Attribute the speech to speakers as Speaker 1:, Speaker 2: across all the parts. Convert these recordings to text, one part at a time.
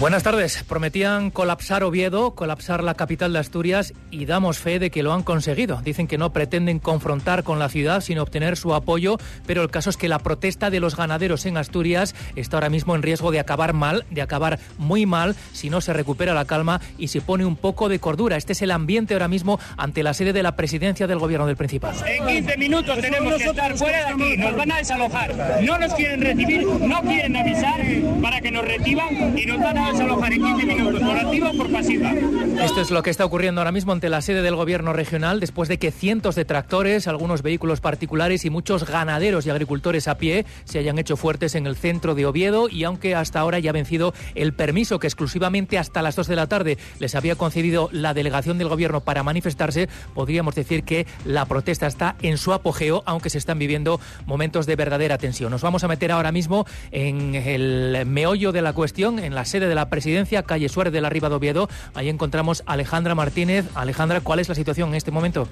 Speaker 1: Buenas tardes. Prometían colapsar Oviedo, colapsar la capital de Asturias y damos fe de que lo han conseguido. Dicen que no pretenden confrontar con la ciudad sino obtener su apoyo, pero el caso es que la protesta de los ganaderos en Asturias está ahora mismo en riesgo de acabar mal, de acabar muy mal si no se recupera la calma y se pone un poco de cordura. Este es el ambiente ahora mismo ante la sede de la presidencia del gobierno del Principado.
Speaker 2: En 15 minutos tenemos que estar fuera de aquí, nos van a desalojar. No nos quieren recibir, no quieren avisar para que nos reciban y nos van a desalojar en 15 minutos, por activa o por pasiva.
Speaker 1: Esto es lo que está ocurriendo ahora mismo ante la sede del gobierno regional después de que cientos de tractores, algunos vehículos particulares y muchos ganaderos y agricultores a pie se hayan hecho fuertes en el centro de Oviedo y aunque hasta ahora ya ha vencido el permiso que exclusivamente hasta las 2 de la tarde les había concedido la delegación del gobierno para manifestarse, podríamos decir que la protesta está en su apogeo, aunque se están viviendo momentos de verdadera tensión. Nos vamos a meter ahora mismo en el meollo de la cuestión, en la sede de la presidencia, calle Suárez de la Riva de Oviedo. Ahí encontramos a Alejandra Martínez. Alejandra, ¿cuál es la situación en este momento?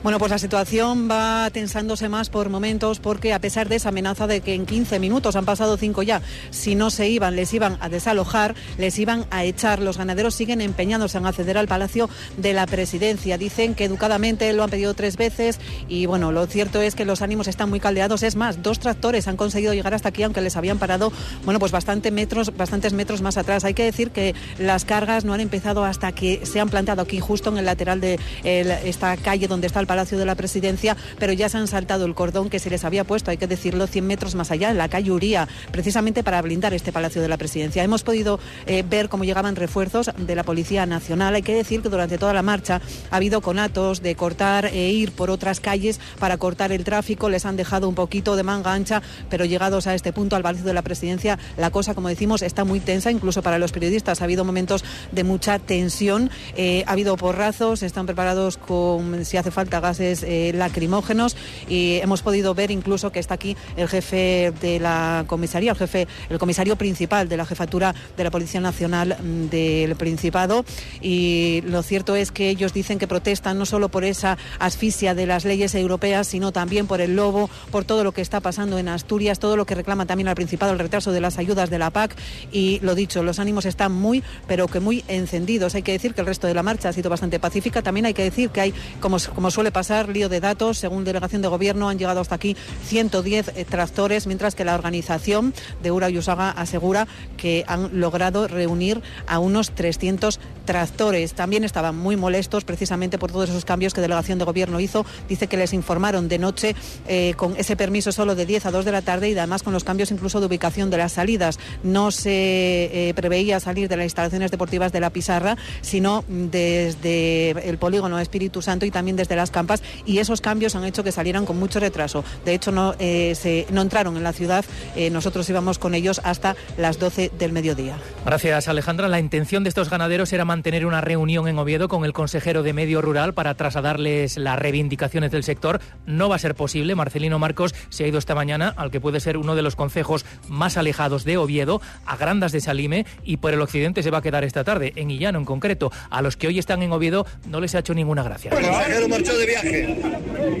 Speaker 3: Bueno, pues la situación va tensándose más por momentos porque a pesar de esa amenaza de que en 15 minutos, han pasado 5 ya, si no se iban, les iban a desalojar, les iban a echar. Los ganaderos siguen empeñados en acceder al Palacio de la Presidencia. Dicen que educadamente lo han pedido tres veces y bueno, lo cierto es que los ánimos están muy caldeados. Es más, dos tractores han conseguido llegar hasta aquí, aunque les habían parado, bueno, pues bastante metros, bastantes metros más atrás. Hay que decir que las cargas no han empezado hasta que se han plantado aquí, justo en el lateral de esta calle donde está el Palacio de la Presidencia, pero ya se han saltado el cordón que se les había puesto, hay que decirlo, 100 metros más allá, en la calle Uría, precisamente para blindar este Palacio de la Presidencia. Hemos podido eh, ver cómo llegaban refuerzos de la Policía Nacional. Hay que decir que durante toda la marcha ha habido conatos de cortar e ir por otras calles para cortar el tráfico. Les han dejado un poquito de manga ancha, pero llegados a este punto, al Palacio de la Presidencia, la cosa, como decimos, está muy tensa, incluso para los periodistas. Ha habido momentos de mucha tensión, eh, ha habido porrazos, están preparados con, si hace falta, gases eh, lacrimógenos y hemos podido ver incluso que está aquí el jefe de la comisaría, el jefe, el comisario principal de la jefatura de la Policía Nacional mm, del Principado y lo cierto es que ellos dicen que protestan no solo por esa asfixia de las leyes europeas, sino también por el lobo, por todo lo que está pasando en Asturias, todo lo que reclama también al Principado, el retraso de las ayudas de la PAC y lo dicho, los ánimos están muy, pero que muy encendidos. Hay que decir que el resto de la marcha ha sido bastante pacífica. También hay que decir que hay, como, como suele pasar, lío de datos. Según delegación de gobierno, han llegado hasta aquí 110 eh, tractores, mientras que la organización de Ura y Usaga asegura que han logrado reunir a unos 300 tractores. También estaban muy molestos precisamente por todos esos cambios que delegación de gobierno hizo. Dice que les informaron de noche eh, con ese permiso solo de 10 a 2 de la tarde y además con los cambios incluso de ubicación de las salidas. No se eh, preveía salir de las instalaciones deportivas de la Pizarra, sino desde el polígono Espíritu Santo y también desde las campas y esos cambios han hecho que salieran con mucho retraso. De hecho, no, eh, se, no entraron en la ciudad, eh, nosotros íbamos con ellos hasta las 12 del mediodía.
Speaker 1: Gracias, Alejandra. La intención de estos ganaderos era mantener una reunión en Oviedo con el consejero de Medio Rural para trasladarles las reivindicaciones del sector. No va a ser posible. Marcelino Marcos se ha ido esta mañana al que puede ser uno de los concejos más alejados de Oviedo, a Grandas de Salime, y por el occidente se va a quedar esta tarde, en Illano en concreto. A los que hoy están en Oviedo no les ha hecho ninguna gracia.
Speaker 4: El consejero marchó de viaje.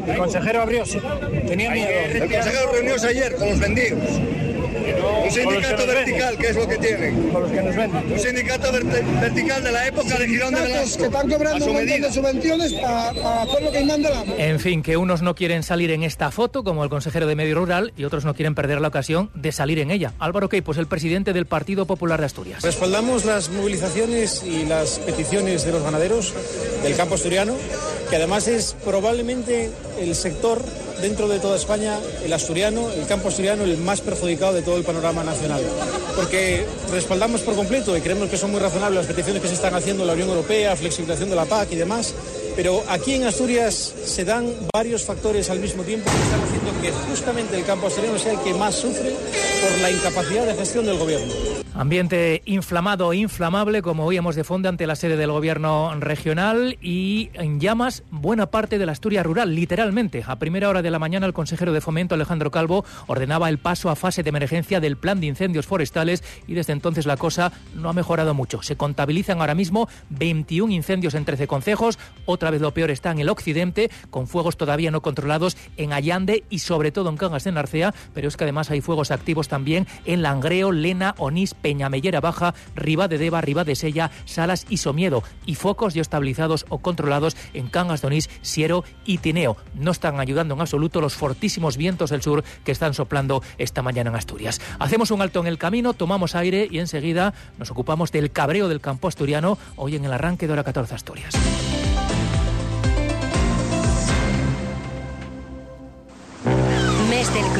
Speaker 2: El consejero abrió, sí. Tenía miedo.
Speaker 4: El consejero reunióse ayer con los vendidos. Un sindicato vertical, que es lo que tienen.
Speaker 2: Con los que nos venden.
Speaker 4: Un sindicato verte- vertical de la época de Girón de Velasco.
Speaker 5: que están cobrando un montón de subvenciones para hacer lo que manda la
Speaker 1: En fin, que unos no quieren salir en esta foto, como el consejero de Medio Rural, y otros no quieren perder la ocasión de salir en ella. Álvaro Queipos, el presidente del Partido Popular de Asturias.
Speaker 6: Respaldamos las movilizaciones y las peticiones de los ganaderos del campo asturiano, que además es probablemente el sector dentro de toda España, el asturiano, el campo asturiano, el más perjudicado de todo el panorama nacional. Porque respaldamos por completo y creemos que son muy razonables las peticiones que se están haciendo en la Unión Europea, flexibilización de la PAC y demás. Pero aquí en Asturias se dan varios factores al mismo tiempo que están haciendo que justamente el campo asturiano sea el que más sufre por la incapacidad de gestión del gobierno.
Speaker 1: Ambiente inflamado inflamable, como oíamos de fondo, ante la sede del gobierno regional y en llamas buena parte de la Asturias rural, literalmente. A primera hora de la mañana, el consejero de Fomento, Alejandro Calvo, ordenaba el paso a fase de emergencia del plan de incendios forestales y desde entonces la cosa no ha mejorado mucho. Se contabilizan ahora mismo 21 incendios en 13 concejos. Otra vez lo peor está en el occidente, con fuegos todavía no controlados en Allande y sobre todo en Cangas de Narcea, pero es que además hay fuegos activos también en Langreo, Lena, Onís, Peñamellera Baja, Riba de Deva, Riba de Sella, Salas y Somiedo, y focos ya estabilizados o controlados en Cangas de Onís, Siero y Tineo. No están ayudando en absoluto los fortísimos vientos del sur que están soplando esta mañana en Asturias. Hacemos un alto en el camino, tomamos aire y enseguida nos ocupamos del cabreo del campo asturiano, hoy en el arranque de hora 14 Asturias.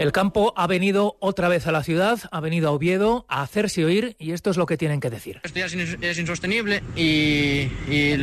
Speaker 1: El campo ha venido otra vez a la ciudad, ha venido a Oviedo a hacerse oír y esto es lo que tienen que decir.
Speaker 7: Esto ya es insostenible y,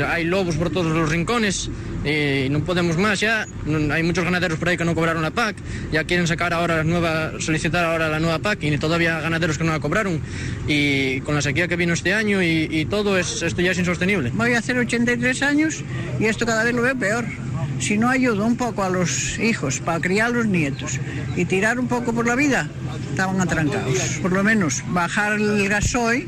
Speaker 7: hay lobos por todos los rincones y no podemos más ya. Hay muchos ganaderos por ahí que no cobraron la PAC, ya quieren sacar ahora la nueva, solicitar ahora la nueva PAC y todavía ganaderos que no la cobraron. Y con la sequía que vino este año y, y todo, es, esto ya es insostenible.
Speaker 8: Voy a hacer 83 años y esto cada vez lo veo peor si no ayudo un poco a los hijos para criar a los nietos y tirar un poco por la vida, estaban atrancados. Por lo menos bajar el gasoil,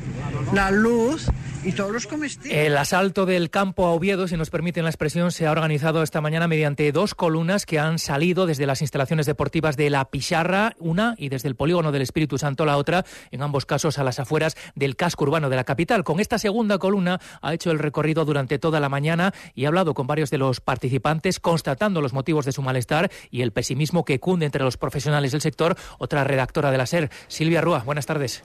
Speaker 8: la luz y todos los comestibles.
Speaker 1: El asalto del campo a Oviedo, si nos permiten la expresión, se ha organizado esta mañana mediante dos columnas que han salido desde las instalaciones deportivas de La Picharra, una, y desde el polígono del Espíritu Santo, la otra, en ambos casos a las afueras del casco urbano de la capital. Con esta segunda columna ha hecho el recorrido durante toda la mañana y ha hablado con varios de los participantes, constatando los motivos de su malestar y el pesimismo que cunde entre los profesionales del sector. Otra redactora de la SER, Silvia Rúa. Buenas tardes.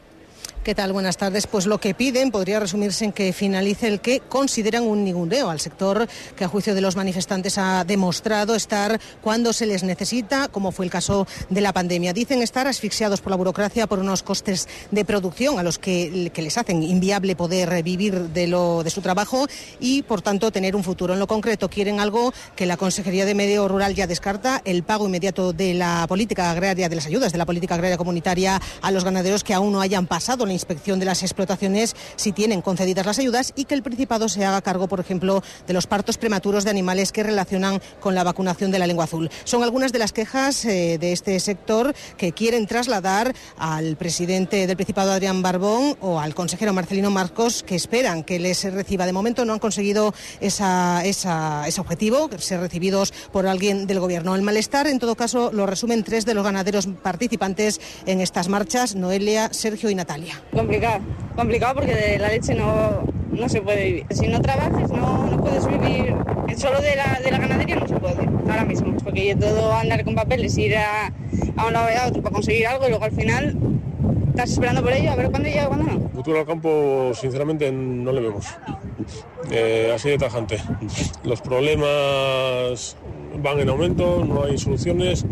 Speaker 9: ¿Qué tal? Buenas tardes. Pues lo que piden podría resumirse en que finalice el que consideran un ningundeo al sector que a juicio de los manifestantes ha demostrado estar cuando se les necesita, como fue el caso de la pandemia. Dicen estar asfixiados por la burocracia, por unos costes de producción a los que, les hacen inviable poder vivir de, lo, de su trabajo y, por tanto, tener un futuro. En lo concreto, quieren algo que la Consejería de Medio Rural ya descarta, el pago inmediato de la política agraria, de las ayudas de la política agraria comunitaria a los ganaderos que aún no hayan pasado la inspección de las explotaciones si tienen concedidas las ayudas y que el Principado se haga cargo, por ejemplo, de los partos prematuros de animales que relacionan con la vacunación de la lengua azul. Son algunas de las quejas eh, de este sector que quieren trasladar al presidente del Principado, Adrián Barbón, o al consejero Marcelino Marcos, que esperan que les reciba. De momento no han conseguido ese objetivo, ser recibidos por alguien del Gobierno. El malestar, en todo caso, lo resumen tres de los ganaderos participantes en estas marchas, Noelia, Sergio y Natalia.
Speaker 10: Complicado, complicado porque de la leche no, no se puede vivir. Si no trabajas no, no puedes vivir, solo de la, de la ganadería no se puede, ahora mismo, porque todo andar con papeles, ir a, a un lado y a otro para conseguir algo y luego al final estás esperando por ello, a ver cuándo llega, cuándo no.
Speaker 11: Futuro al campo, sinceramente, no le vemos. Eh, así de tajante. Los problemas van en aumento, no hay soluciones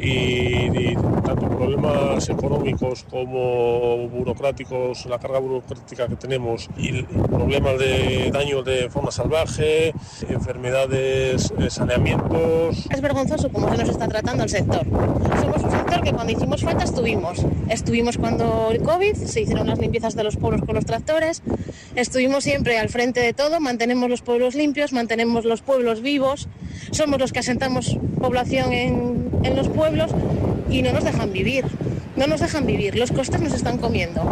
Speaker 11: y, tanto problemas económicos como burocráticos, la carga burocrática que tenemos y problemas de daño de forma salvaje, enfermedades, eh, saneamientos.
Speaker 12: Es vergonzoso cómo se nos está tratando el sector. Somos un sector que cuando hicimos falta estuvimos. Estuvimos cuando el COVID, se hicieron las limpiezas de los pueblos con los tractores, estuvimos siempre al frente de todo, mantenemos los pueblos limpios, mantenemos los pueblos vivos, somos los que asentamos población en, los pueblos y no nos dejan vivir, no nos dejan vivir, los costes nos están comiendo.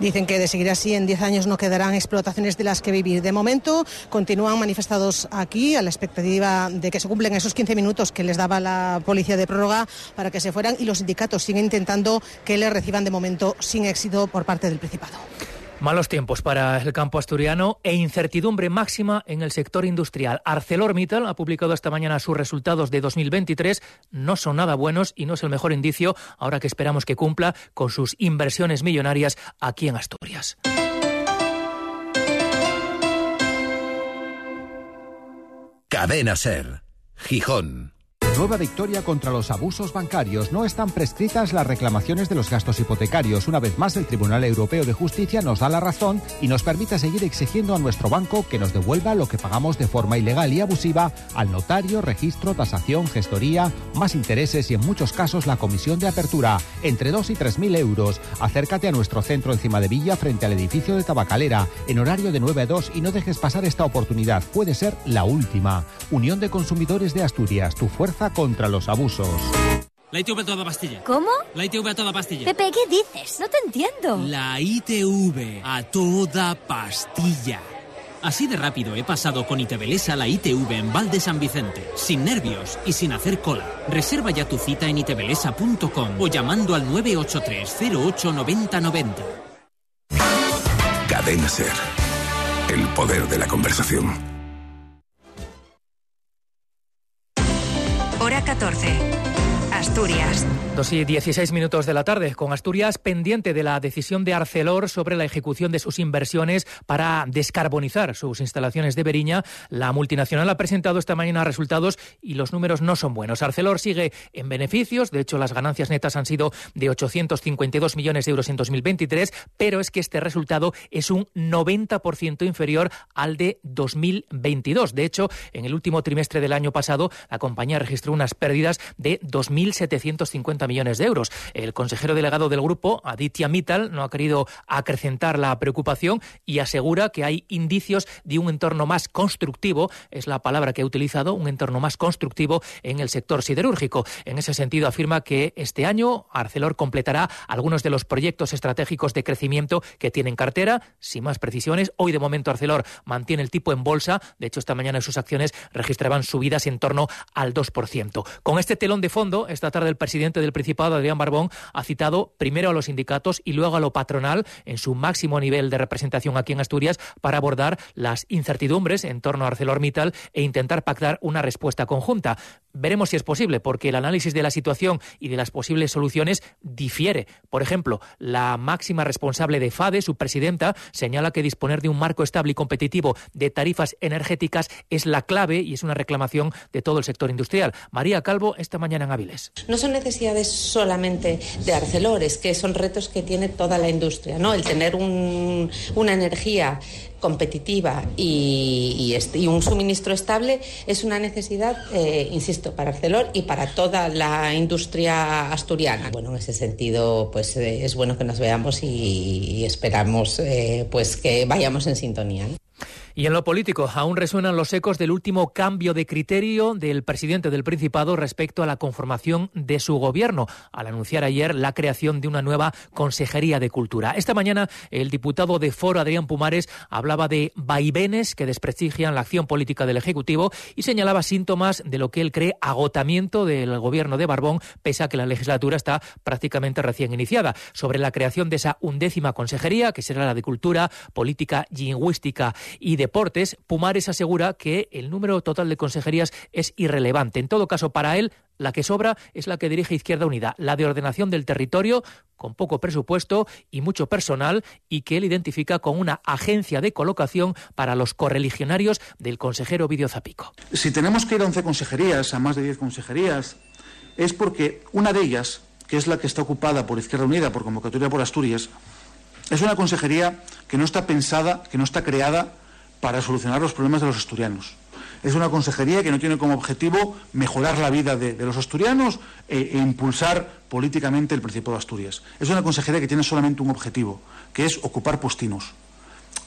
Speaker 9: Dicen que de seguir así en 10 años no quedarán explotaciones de las que vivir. De momento continúan manifestados aquí a la expectativa de que se cumplen esos 15 minutos que les daba la policía de prórroga para que se fueran y los sindicatos siguen intentando que les reciban de momento sin éxito por parte del Principado.
Speaker 1: Malos tiempos para el campo asturiano e incertidumbre máxima en el sector industrial. ArcelorMittal ha publicado esta mañana sus resultados de 2023. No son nada buenos y no es el mejor indicio ahora que esperamos que cumpla con sus inversiones millonarias aquí en Asturias.
Speaker 13: Cadena Ser. Gijón.
Speaker 14: Nueva victoria contra los abusos bancarios. No están prescritas las reclamaciones de los gastos hipotecarios. Una vez más, el Tribunal Europeo de Justicia nos da la razón y nos permite seguir exigiendo a nuestro banco que nos devuelva lo que pagamos de forma ilegal y abusiva al notario, registro, tasación, gestoría, más intereses y en muchos casos la comisión de apertura, entre 2 y 3 mil euros. Acércate a nuestro centro encima de Villa frente al edificio de Tabacalera en horario de 9 a 2 y no dejes pasar esta oportunidad. Puede ser la última. Unión de Consumidores de Asturias, tu fuerza contra los abusos.
Speaker 15: La ITV a toda pastilla.
Speaker 16: ¿Cómo?
Speaker 15: La ITV a toda pastilla.
Speaker 16: Pepe, ¿qué dices? No te entiendo.
Speaker 15: La ITV a toda pastilla. Así de rápido he pasado con Itebelesa la ITV en Val de San Vicente, sin nervios y sin hacer cola. Reserva ya tu cita en itebelesa.com o llamando al 983 08 90 90.
Speaker 13: Cadena Ser. El poder de la conversación.
Speaker 17: Hora 14. Asturias.
Speaker 1: Dos y 16 minutos de la tarde, con Asturias pendiente de la decisión de Arcelor sobre la ejecución de sus inversiones para descarbonizar sus instalaciones de Beriña. La multinacional ha presentado esta mañana resultados y los números no son buenos. Arcelor sigue en beneficios, de hecho las ganancias netas han sido de 852 millones de euros en 2023, pero es que este resultado es un 90% inferior al de 2022. De hecho, en el último trimestre del año pasado, la compañía registró unas pérdidas de 2.750 millones de euros. El consejero delegado del grupo, Aditya Mittal, no ha querido acrecentar la preocupación y asegura que hay indicios de un entorno más constructivo, es la palabra que ha utilizado, un entorno más constructivo en el sector siderúrgico. En ese sentido, afirma que este año Arcelor completará algunos de los proyectos estratégicos de crecimiento que tiene en cartera. Sin más precisiones, hoy de momento Arcelor mantiene el tipo en bolsa. De hecho, esta mañana sus acciones registraban subidas en torno al 2%. Con este telón de fondo, esta tarde el presidente del Principado, Adrián Barbón, ha citado primero a los sindicatos y luego a lo patronal en su máximo nivel de representación aquí en Asturias para abordar las incertidumbres en torno a ArcelorMittal e intentar pactar una respuesta conjunta. Veremos si es posible, porque el análisis de la situación y de las posibles soluciones difiere. Por ejemplo, la máxima responsable de FADE, su presidenta, señala que disponer de un marco estable y competitivo de tarifas energéticas es la clave y es una reclamación de todo el sector industrial. María Calvo, esta mañana en
Speaker 18: No son necesidades solamente de Arcelor, es que son retos que tiene toda la industria, ¿no? El tener un, una energía competitiva y, y, un suministro estable es una necesidad, eh, insisto, para Arcelor y para toda la industria asturiana. Bueno, en ese sentido, pues eh, es bueno que nos veamos y, esperamos eh, pues que vayamos en sintonía.
Speaker 1: Y en lo político, aún resuenan los ecos del último cambio de criterio del presidente del Principado respecto a la conformación de su gobierno, al anunciar ayer la creación de una nueva Consejería de Cultura. Esta mañana, el diputado de Foro, Adrián Pumares, hablaba de vaivenes que desprestigian la acción política del Ejecutivo y señalaba síntomas de lo que él cree agotamiento del gobierno de Barbón, pese a que la legislatura está prácticamente recién iniciada. Sobre la creación de esa undécima consejería, que será la de Cultura, Política, Lingüística y de Deportes, Pumares asegura que el número total de consejerías es irrelevante. En todo caso, para él, la que sobra es la que dirige Izquierda Unida, la de ordenación del territorio, con poco presupuesto y mucho personal, y que él identifica con una agencia de colocación para los correligionarios del consejero Vidio Zapico.
Speaker 19: Si tenemos que ir a 11 consejerías, a más de 10 consejerías, es porque una de ellas, que es la que está ocupada por Izquierda Unida, por convocatoria por Asturias, es una consejería que no está pensada, que no está creada para solucionar los problemas de los asturianos. Es una consejería que no tiene como objetivo mejorar la vida de, los asturianos e, e, impulsar políticamente el Principado de Asturias. Es una consejería que tiene solamente un objetivo, que es ocupar postinos.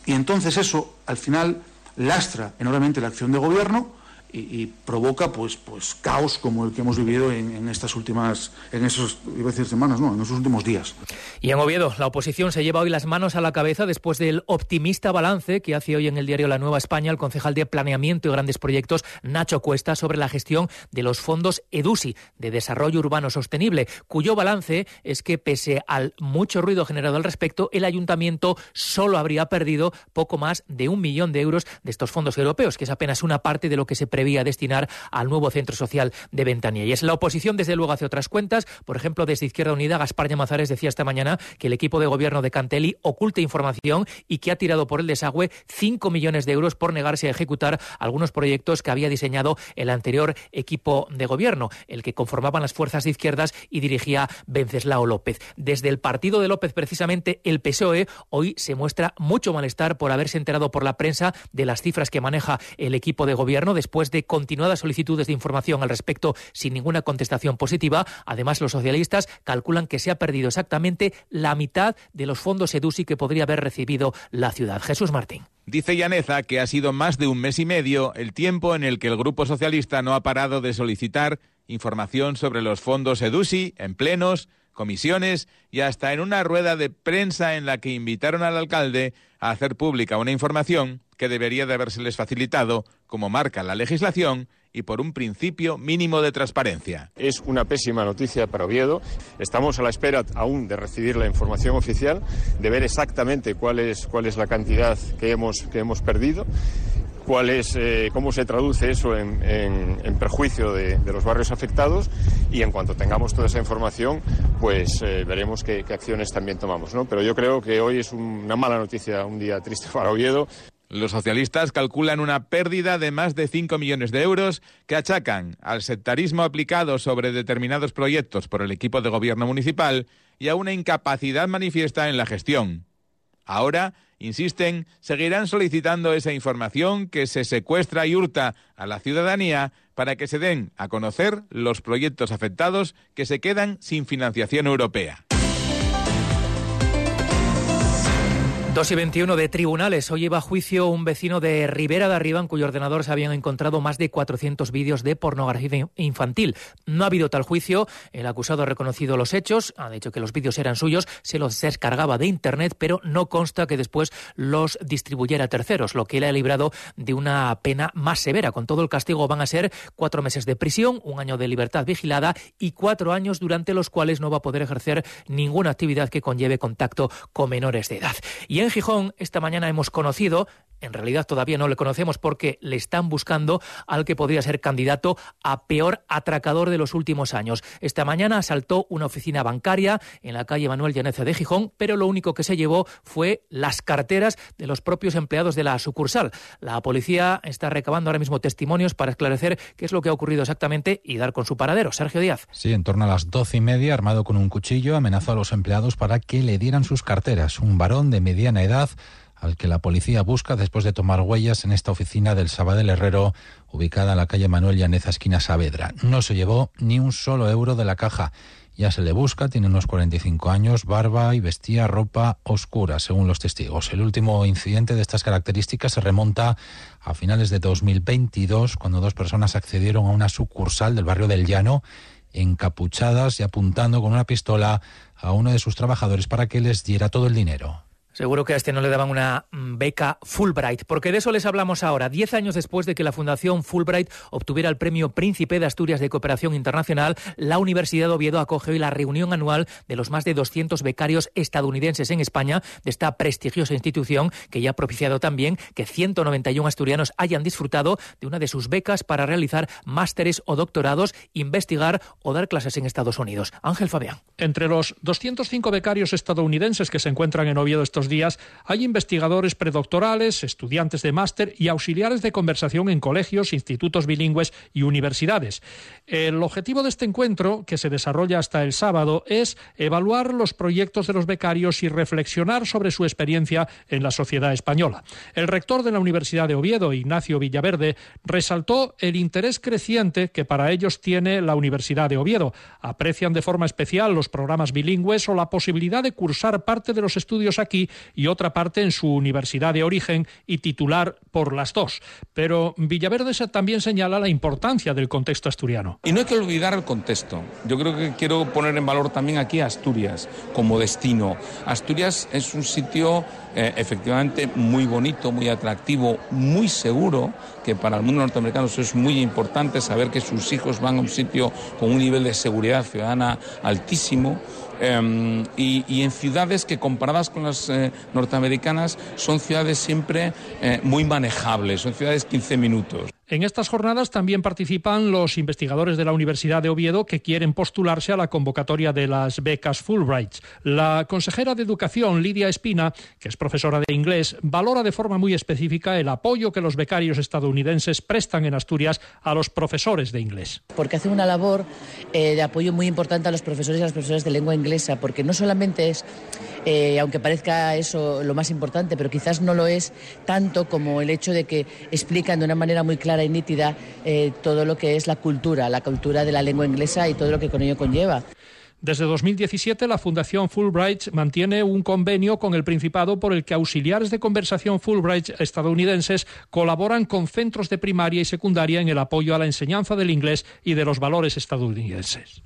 Speaker 19: Y entonces eso, al final, lastra enormemente la acción de gobierno y, provoca pues pues caos como el que hemos vivido en, en, estas últimas en esos iba a decir semanas no en esos últimos días.
Speaker 1: Y en Oviedo la oposición se lleva hoy las manos a la cabeza después del optimista balance que hace hoy en el diario La Nueva España el concejal de planeamiento y grandes proyectos Nacho Cuesta sobre la gestión de los fondos EDUSI de desarrollo urbano sostenible cuyo balance es que pese al mucho ruido generado al respecto el ayuntamiento solo habría perdido poco más de un millón de euros de estos fondos europeos que es apenas una parte de lo que se prevía destinar al nuevo centro social de Ventanilla. Y es la oposición, desde luego, hace otras cuentas. Por ejemplo, desde Izquierda Unida, Gaspar Llamazares decía esta mañana que el equipo de gobierno de Cantelli oculta información y que ha tirado por el desagüe 5 millones de euros por negarse a ejecutar algunos proyectos que había diseñado el anterior equipo de gobierno, el que conformaban las fuerzas de izquierdas y dirigía Venceslao López. Desde el partido de López, precisamente, el PSOE hoy se muestra mucho malestar por haberse enterado por la prensa de las cifras que maneja el equipo de gobierno después de continuadas solicitudes de información al respecto sin ninguna contestación positiva. Además, los socialistas calculan que se ha perdido exactamente la mitad de los fondos EDUSI que podría haber recibido la ciudad. Jesús Martín.
Speaker 20: Dice Llaneza que ha sido más de un mes y medio el tiempo en el que el Grupo Socialista no ha parado de solicitar información sobre los fondos EDUSI en plenos, comisiones y hasta en una rueda de prensa en la que invitaron al alcalde a hacer pública una información que debería de habérseles facilitado, como marca la legislación, y por un principio mínimo de transparencia.
Speaker 21: Es una pésima noticia para Oviedo. Estamos a la espera aún de recibir la información oficial, de ver exactamente cuál es, cuál es la cantidad que hemos, que hemos perdido cuál es, eh, cómo se traduce eso en, perjuicio de, los barrios afectados y en cuanto tengamos toda esa información, pues eh, veremos qué, qué, acciones también tomamos. ¿no? Pero yo creo que hoy es una mala noticia, un día triste para Oviedo.
Speaker 20: Los socialistas calculan una pérdida de más de 5 millones de euros que achacan al sectarismo aplicado sobre determinados proyectos por el equipo de gobierno municipal y a una incapacidad manifiesta en la gestión. Ahora, insisten, seguirán solicitando esa información que se secuestra y hurta a la ciudadanía para que se den a conocer los proyectos afectados que se quedan sin financiación europea.
Speaker 1: 2 y 21 de tribunales. Hoy lleva a juicio un vecino de Ribera de Arriba en cuyo ordenador se habían encontrado más de 400 vídeos de pornografía infantil. No ha habido tal juicio. El acusado ha reconocido los hechos, ha dicho que los vídeos eran suyos, se los descargaba de Internet, pero no consta que después los distribuyera a terceros, lo que le ha librado de una pena más severa. Con todo el castigo van a ser cuatro meses de prisión, un año de libertad vigilada y cuatro años durante los cuales no va a poder ejercer ninguna actividad que conlleve contacto con menores de edad. Y Gijón, esta mañana hemos conocido en realidad todavía no le conocemos porque le están buscando al que podría ser candidato a peor atracador de los últimos años. Esta mañana asaltó una oficina bancaria en la calle Manuel Llaneza de Gijón, pero lo único que se llevó fue las carteras de los propios empleados de la sucursal. La policía está recabando ahora mismo testimonios para esclarecer qué es lo que ha ocurrido exactamente y dar con su paradero. Sergio Díaz.
Speaker 22: Sí, en torno a las doce y media, armado con un cuchillo, amenazó a los empleados para que le dieran sus carteras. Un varón de mediana edad al que la policía busca después de tomar huellas en esta oficina del Sabadell Herrero, ubicada en la calle Manuel Llaneza, esquina Saavedra. No se llevó ni un solo euro de la caja. Ya se le busca, tiene unos 45 años, barba y vestía ropa oscura, según los testigos. El último incidente de estas características se remonta a finales de 2022, cuando dos personas accedieron a una sucursal del barrio del Llano encapuchadas y apuntando con una pistola a uno de sus trabajadores para que les diera todo el dinero.
Speaker 1: Seguro que a este no le daban una mm, beca Fulbright, porque de eso les hablamos ahora, diez años después de que la Fundación Fulbright obtuviera el Premio Príncipe de Asturias de Cooperación Internacional, la Universidad de Oviedo acoge hoy la reunión anual de los más de 200 becarios estadounidenses en España de esta prestigiosa institución que ya ha propiciado también que 191 asturianos hayan disfrutado de una de sus becas para realizar másteres o doctorados, investigar o dar clases en Estados Unidos. Ángel Fabián.
Speaker 23: Entre los 205 becarios estadounidenses que se encuentran en Oviedo estos días hay investigadores predoctorales, estudiantes de máster y auxiliares de conversación en colegios, institutos bilingües y universidades. El objetivo de este encuentro, que se desarrolla hasta el sábado, es evaluar los proyectos de los becarios y reflexionar sobre su experiencia en la sociedad española. El rector de la Universidad de Oviedo, Ignacio Villaverde, resaltó el interés creciente que para ellos tiene la Universidad de Oviedo. Aprecian de forma especial los programas bilingües o la posibilidad de cursar parte de los estudios aquí y otra parte en su universidad de origen y titular por las dos. Pero Villaverde también señala la importancia del contexto asturiano.
Speaker 24: Y no hay que olvidar el contexto. Yo creo que quiero poner en valor también aquí Asturias como destino. Asturias es un sitio eh, efectivamente muy bonito, muy atractivo, muy seguro, que para el mundo norteamericano eso es muy importante, saber que sus hijos van a un sitio con un nivel de seguridad ciudadana altísimo. Em, y, en ciudades que comparadas con las eh, norteamericanas son ciudades siempre eh, muy manejables, son ciudades 15 minutos.
Speaker 23: En estas jornadas también participan los investigadores de la Universidad de Oviedo que quieren postularse a la convocatoria de las becas Fulbright. La consejera de Educación, Lidia Espina, que es profesora de inglés, valora de forma muy específica el apoyo que los becarios estadounidenses prestan en Asturias a los profesores de inglés.
Speaker 25: Porque hace una labor eh, de apoyo muy importante a los profesores y a las profesoras de lengua inglesa, porque no solamente es eh, aunque parezca eso lo más importante, pero quizás no lo es tanto como el hecho de que explican de una manera muy clara y nítida eh, todo lo que es la cultura, la cultura de la lengua inglesa y todo lo que con ello conlleva.
Speaker 23: Desde 2017, la Fundación Fulbright mantiene un convenio con el Principado por el que auxiliares de conversación Fulbright estadounidenses colaboran con centros de primaria y secundaria en el apoyo a la enseñanza del inglés y de los valores estadounidenses.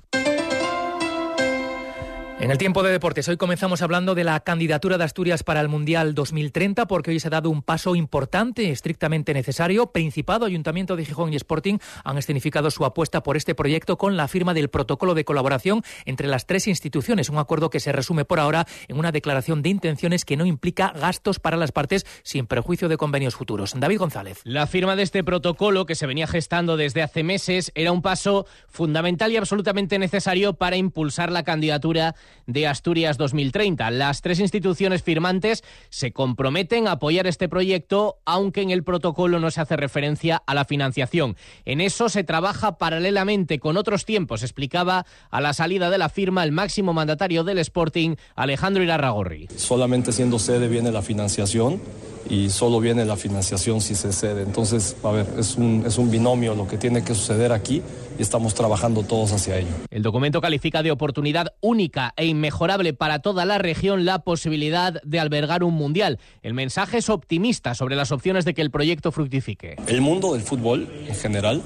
Speaker 1: En el tiempo de deportes, hoy comenzamos hablando de la candidatura de Asturias para el Mundial 2030, porque hoy se ha dado un paso importante, estrictamente necesario. Principado, Ayuntamiento de Gijón y Sporting han escenificado su apuesta por este proyecto con la firma del protocolo de colaboración entre las tres instituciones, un acuerdo que se resume por ahora en una declaración de intenciones que no implica gastos para las partes sin perjuicio de convenios futuros. David González.
Speaker 26: La firma de este protocolo, que se venía gestando desde hace meses, era un paso fundamental y absolutamente necesario para impulsar la candidatura de Asturias 2030. Las tres instituciones firmantes se comprometen a apoyar este proyecto, aunque en el protocolo no se hace referencia a la financiación. En eso se trabaja paralelamente con otros tiempos, explicaba a la salida de la firma el máximo mandatario del Sporting, Alejandro Irarragorri.
Speaker 27: Solamente siendo sede viene la financiación y solo viene la financiación si se cede. Entonces, a ver, es un, es un binomio lo que tiene que suceder aquí estamos trabajando todos hacia ello.
Speaker 26: El documento califica de oportunidad única e inmejorable para toda la región la posibilidad de albergar un mundial. El mensaje es optimista sobre las opciones de que el proyecto fructifique.
Speaker 27: El mundo del fútbol en general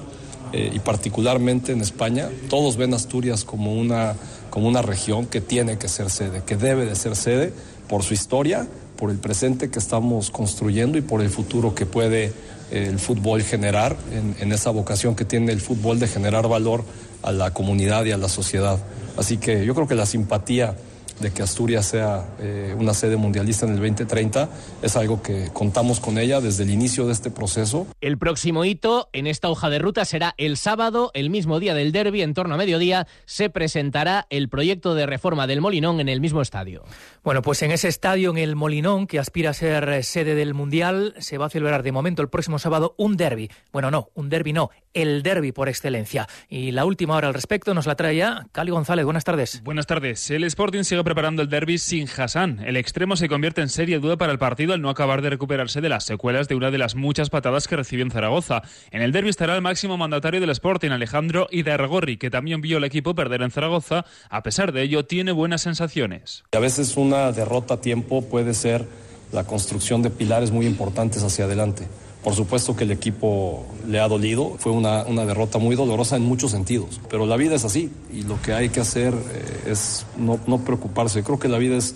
Speaker 27: eh, y particularmente en España, todos ven Asturias como una, como una región que tiene que ser sede, que debe de ser sede por su historia, por el presente que estamos construyendo y por el futuro que puede eh, el fútbol generar en, en, esa vocación que tiene el fútbol de generar valor a la comunidad y a la sociedad. Así que yo creo que la simpatía de que Asturias sea eh, una sede mundialista en el 2030 es algo que contamos con ella desde el inicio de este proceso.
Speaker 26: El próximo hito en esta hoja de ruta será el sábado, el mismo día del derby, en torno a mediodía, se presentará el proyecto de reforma del Molinón en el mismo estadio.
Speaker 1: Bueno, pues en ese estadio, en el Molinón, que aspira a ser eh, sede del Mundial, se va a celebrar de momento el próximo sábado un derby. Bueno, no, un derby no, el derby por excelencia. Y la última hora al respecto nos la trae ya Cali González. Buenas tardes.
Speaker 28: Buenas tardes. El Sporting sigue preparando el derby sin Hassan. El extremo se convierte en seria duda para el partido al no acabar de recuperarse de las secuelas de una de las muchas patadas que recibió en Zaragoza. En el derby estará el máximo mandatario del Sporting, Alejandro Idargorri, que también vio al equipo perder en Zaragoza. A pesar de ello, tiene buenas sensaciones.
Speaker 27: A veces una derrota a tiempo puede ser la construcción de pilares muy importantes hacia adelante. Por supuesto que el equipo le ha dolido, fue una, una, derrota muy dolorosa en muchos sentidos, pero la vida es así y lo que hay que hacer eh, es no, no preocuparse. Creo que la vida es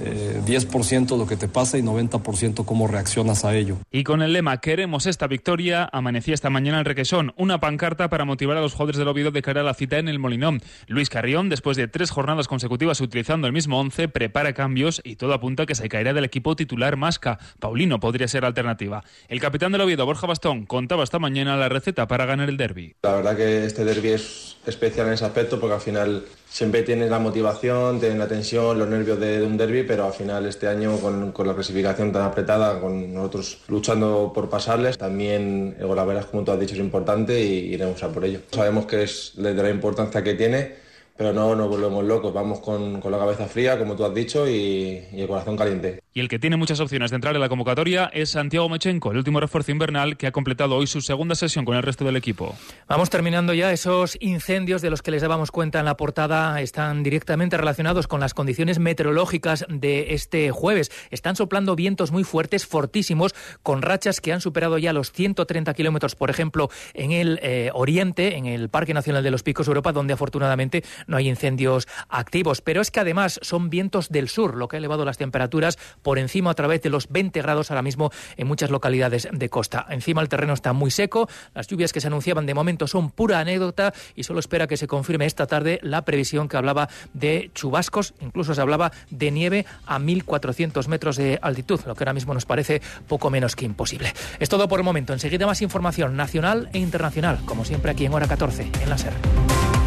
Speaker 27: eh, 10% lo que te pasa y 90% cómo reaccionas a ello.
Speaker 28: Y con el lema Queremos esta victoria, amanecía esta mañana en Requesón, una pancarta para motivar a los jugadores del Oviedo de cara a la cita en el Molinón. Luis Carrión, después de tres jornadas consecutivas utilizando el mismo 11, prepara cambios y todo apunta a que se caerá del equipo titular Masca. Paulino podría ser alternativa. El capitán del Oviedo, Borja Bastón, contaba esta mañana la receta para ganar el derby.
Speaker 29: La verdad que este derby es especial en ese aspecto porque al final siempre tienes la motivación, tienes la tensión, los nervios de, de un derby, pero al final este año con, con, la clasificación tan apretada, con nosotros luchando por pasarles, también el Golaveras, como tú has dicho, es importante y iremos a por ello. Sabemos que es de la importancia que tiene pero no nos volvemos locos, vamos con, con, la cabeza fría, como tú has dicho, y, y, el corazón caliente.
Speaker 28: Y el que tiene muchas opciones de entrar en la convocatoria es Santiago Mechenko, el último refuerzo invernal que ha completado hoy su segunda sesión con el resto del equipo.
Speaker 1: Vamos terminando ya. Esos incendios de los que les dábamos cuenta en la portada están directamente relacionados con las condiciones meteorológicas de este jueves. Están soplando vientos muy fuertes, fortísimos, con rachas que han superado ya los 130 kilómetros, por ejemplo, en el eh, oriente, en el Parque Nacional de los Picos Europa, donde afortunadamente no hay incendios activos. Pero es que además son vientos del sur, lo que ha elevado las temperaturas encima a través de los 20 grados ahora mismo en muchas localidades de costa. Encima el terreno está muy seco, las lluvias que se anunciaban de momento son pura anécdota y solo espera que se confirme esta tarde la previsión que hablaba de chubascos, incluso se hablaba de nieve a 1.400 metros de altitud, lo que ahora mismo nos parece poco menos que imposible. Es todo por el momento. Enseguida más información nacional e internacional, como siempre aquí en hora 14, en la SER.